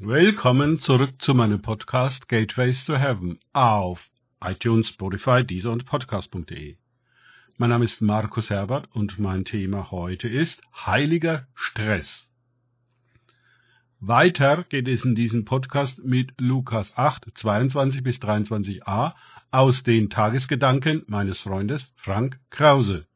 Willkommen zurück zu meinem Podcast Gateways to Heaven auf iTunes, Spotify, Deezer und Podcast.de. Mein Name ist Markus Herbert und mein Thema heute ist Heiliger Stress. Weiter geht es in diesem Podcast mit Lukas 8, 22 bis 23a aus den Tagesgedanken meines Freundes Frank Krause.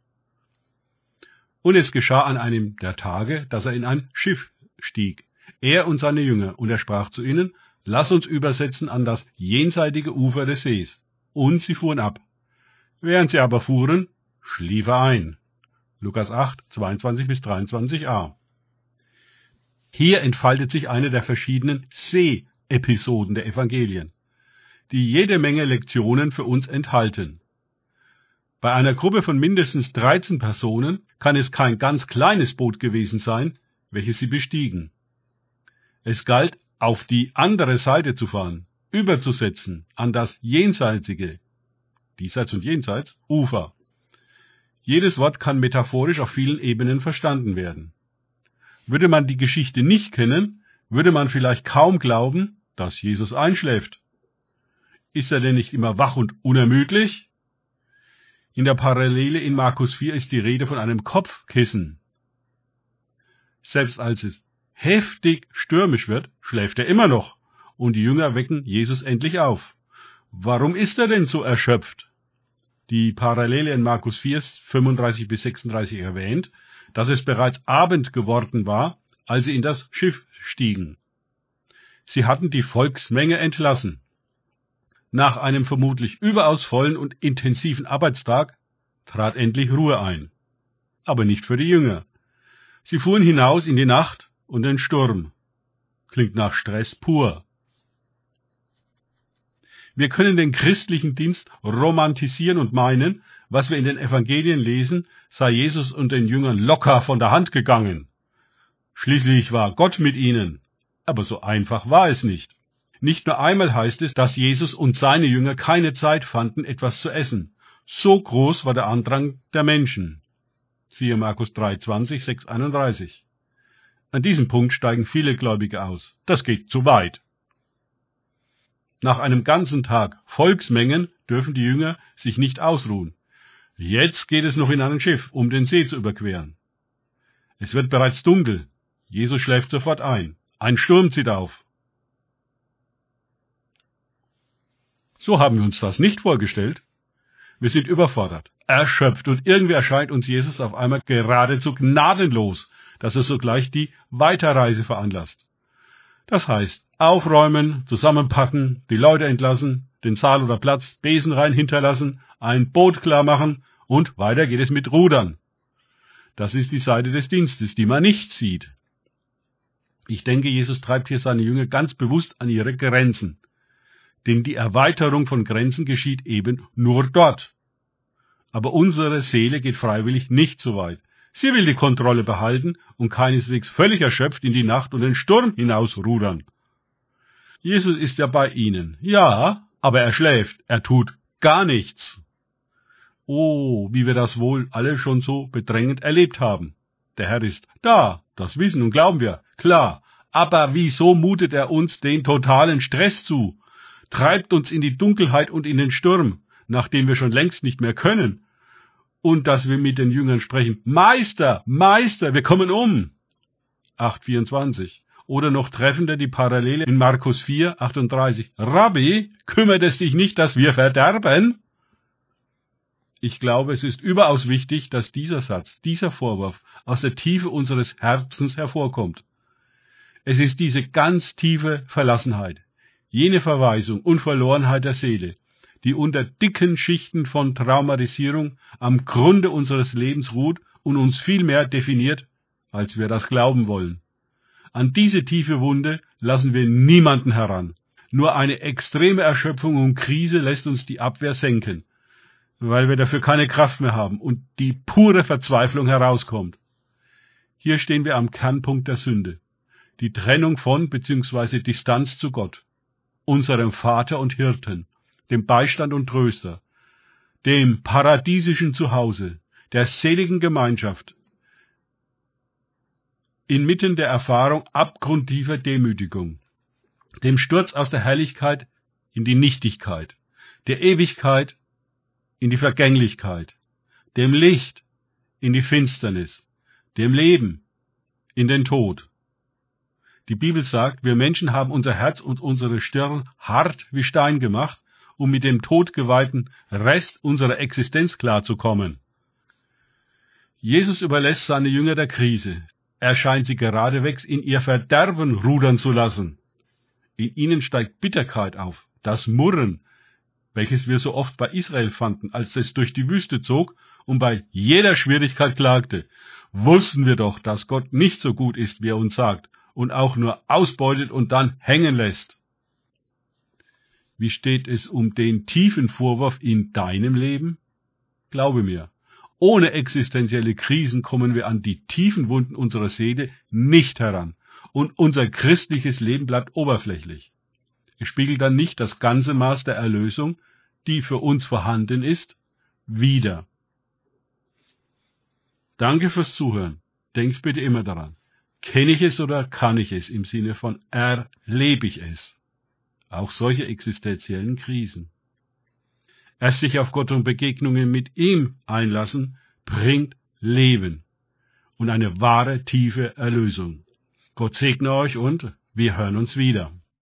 Und es geschah an einem der Tage, dass er in ein Schiff stieg er und seine Jünger, und er sprach zu ihnen, Lass uns übersetzen an das jenseitige Ufer des Sees. Und sie fuhren ab. Während sie aber fuhren, schlief er ein. Lukas 8, 22 bis 23a. Hier entfaltet sich eine der verschiedenen See-Episoden der Evangelien, die jede Menge Lektionen für uns enthalten. Bei einer Gruppe von mindestens 13 Personen kann es kein ganz kleines Boot gewesen sein, welches sie bestiegen. Es galt, auf die andere Seite zu fahren, überzusetzen an das jenseitige, diesseits und jenseits, Ufer. Jedes Wort kann metaphorisch auf vielen Ebenen verstanden werden. Würde man die Geschichte nicht kennen, würde man vielleicht kaum glauben, dass Jesus einschläft. Ist er denn nicht immer wach und unermüdlich? In der Parallele in Markus 4 ist die Rede von einem Kopfkissen. Selbst als es heftig stürmisch wird, schläft er immer noch, und die Jünger wecken Jesus endlich auf. Warum ist er denn so erschöpft? Die Parallele in Markus 4, 35 bis 36 erwähnt, dass es bereits Abend geworden war, als sie in das Schiff stiegen. Sie hatten die Volksmenge entlassen. Nach einem vermutlich überaus vollen und intensiven Arbeitstag trat endlich Ruhe ein. Aber nicht für die Jünger. Sie fuhren hinaus in die Nacht und den Sturm. Klingt nach Stress pur. Wir können den christlichen Dienst romantisieren und meinen, was wir in den Evangelien lesen, sei Jesus und den Jüngern locker von der Hand gegangen. Schließlich war Gott mit ihnen. Aber so einfach war es nicht. Nicht nur einmal heißt es, dass Jesus und seine Jünger keine Zeit fanden, etwas zu essen. So groß war der Andrang der Menschen. Siehe Markus 3, 20, 6, 31. An diesem Punkt steigen viele Gläubige aus. Das geht zu weit. Nach einem ganzen Tag Volksmengen dürfen die Jünger sich nicht ausruhen. Jetzt geht es noch in ein Schiff, um den See zu überqueren. Es wird bereits dunkel. Jesus schläft sofort ein. Ein Sturm zieht auf. So haben wir uns das nicht vorgestellt. Wir sind überfordert, erschöpft und irgendwie erscheint uns Jesus auf einmal geradezu gnadenlos, dass er sogleich die Weiterreise veranlasst. Das heißt, aufräumen, zusammenpacken, die Leute entlassen, den Saal oder Platz besenrein hinterlassen, ein Boot klar machen und weiter geht es mit Rudern. Das ist die Seite des Dienstes, die man nicht sieht. Ich denke, Jesus treibt hier seine Jünger ganz bewusst an ihre Grenzen. Denn die Erweiterung von Grenzen geschieht eben nur dort. Aber unsere Seele geht freiwillig nicht so weit. Sie will die Kontrolle behalten und keineswegs völlig erschöpft in die Nacht und den Sturm hinausrudern. Jesus ist ja bei ihnen. Ja, aber er schläft. Er tut gar nichts. Oh, wie wir das wohl alle schon so bedrängend erlebt haben. Der Herr ist da, das wissen und glauben wir, klar. Aber wieso mutet er uns den totalen Stress zu? Treibt uns in die Dunkelheit und in den Sturm, nachdem wir schon längst nicht mehr können und dass wir mit den Jüngern sprechen, Meister, Meister, wir kommen um. 8,24. Oder noch treffender die Parallele in Markus 4, 38. Rabbi, kümmert es dich nicht, dass wir verderben? Ich glaube, es ist überaus wichtig, dass dieser Satz, dieser Vorwurf aus der Tiefe unseres Herzens hervorkommt. Es ist diese ganz tiefe Verlassenheit, jene Verweisung und Verlorenheit der Seele, die unter dicken Schichten von Traumatisierung am Grunde unseres Lebens ruht und uns viel mehr definiert, als wir das glauben wollen. An diese tiefe Wunde lassen wir niemanden heran. Nur eine extreme Erschöpfung und Krise lässt uns die Abwehr senken, weil wir dafür keine Kraft mehr haben und die pure Verzweiflung herauskommt. Hier stehen wir am Kernpunkt der Sünde, die Trennung von bzw. Distanz zu Gott, unserem Vater und Hirten, dem Beistand und Tröster, dem paradiesischen Zuhause, der seligen Gemeinschaft, inmitten der Erfahrung abgrundtiefer Demütigung. dem Sturz aus der Herrlichkeit in die Nichtigkeit, der Ewigkeit in die Vergänglichkeit, dem Licht in die Finsternis, dem Leben in den Tod. Die Bibel sagt, wir Menschen haben unser Herz und unsere Stirn hart wie Stein gemacht, um mit dem todgeweihten Rest unserer Existenz klarzukommen. Jesus überlässt seine Jünger der Krise. Er scheint sie geradewegs in ihr Verderben rudern zu lassen. In ihnen steigt Bitterkeit auf, das Murren, welches wir so oft bei Israel fanden, als es durch die Wüste zog und bei jeder Schwierigkeit klagte. Wussten wir doch, dass Gott nicht so gut ist, wie er uns sagt, und auch nur ausbeutet und dann hängen lässt. Wie steht es um den tiefen Vorwurf in deinem Leben? Glaube mir, ohne existenzielle Krisen kommen wir an die tiefen Wunden unserer Seele nicht heran, und unser christliches Leben bleibt oberflächlich. Es spiegelt dann nicht das ganze Maß der Erlösung, die für uns vorhanden ist, wider. Danke fürs Zuhören. Denkt bitte immer daran. Kenne ich es oder kann ich es im Sinne von erlebe ich es? Auch solche existenziellen Krisen. Erst sich auf Gott und Begegnungen mit ihm einlassen, bringt Leben und eine wahre, tiefe Erlösung. Gott segne euch und wir hören uns wieder.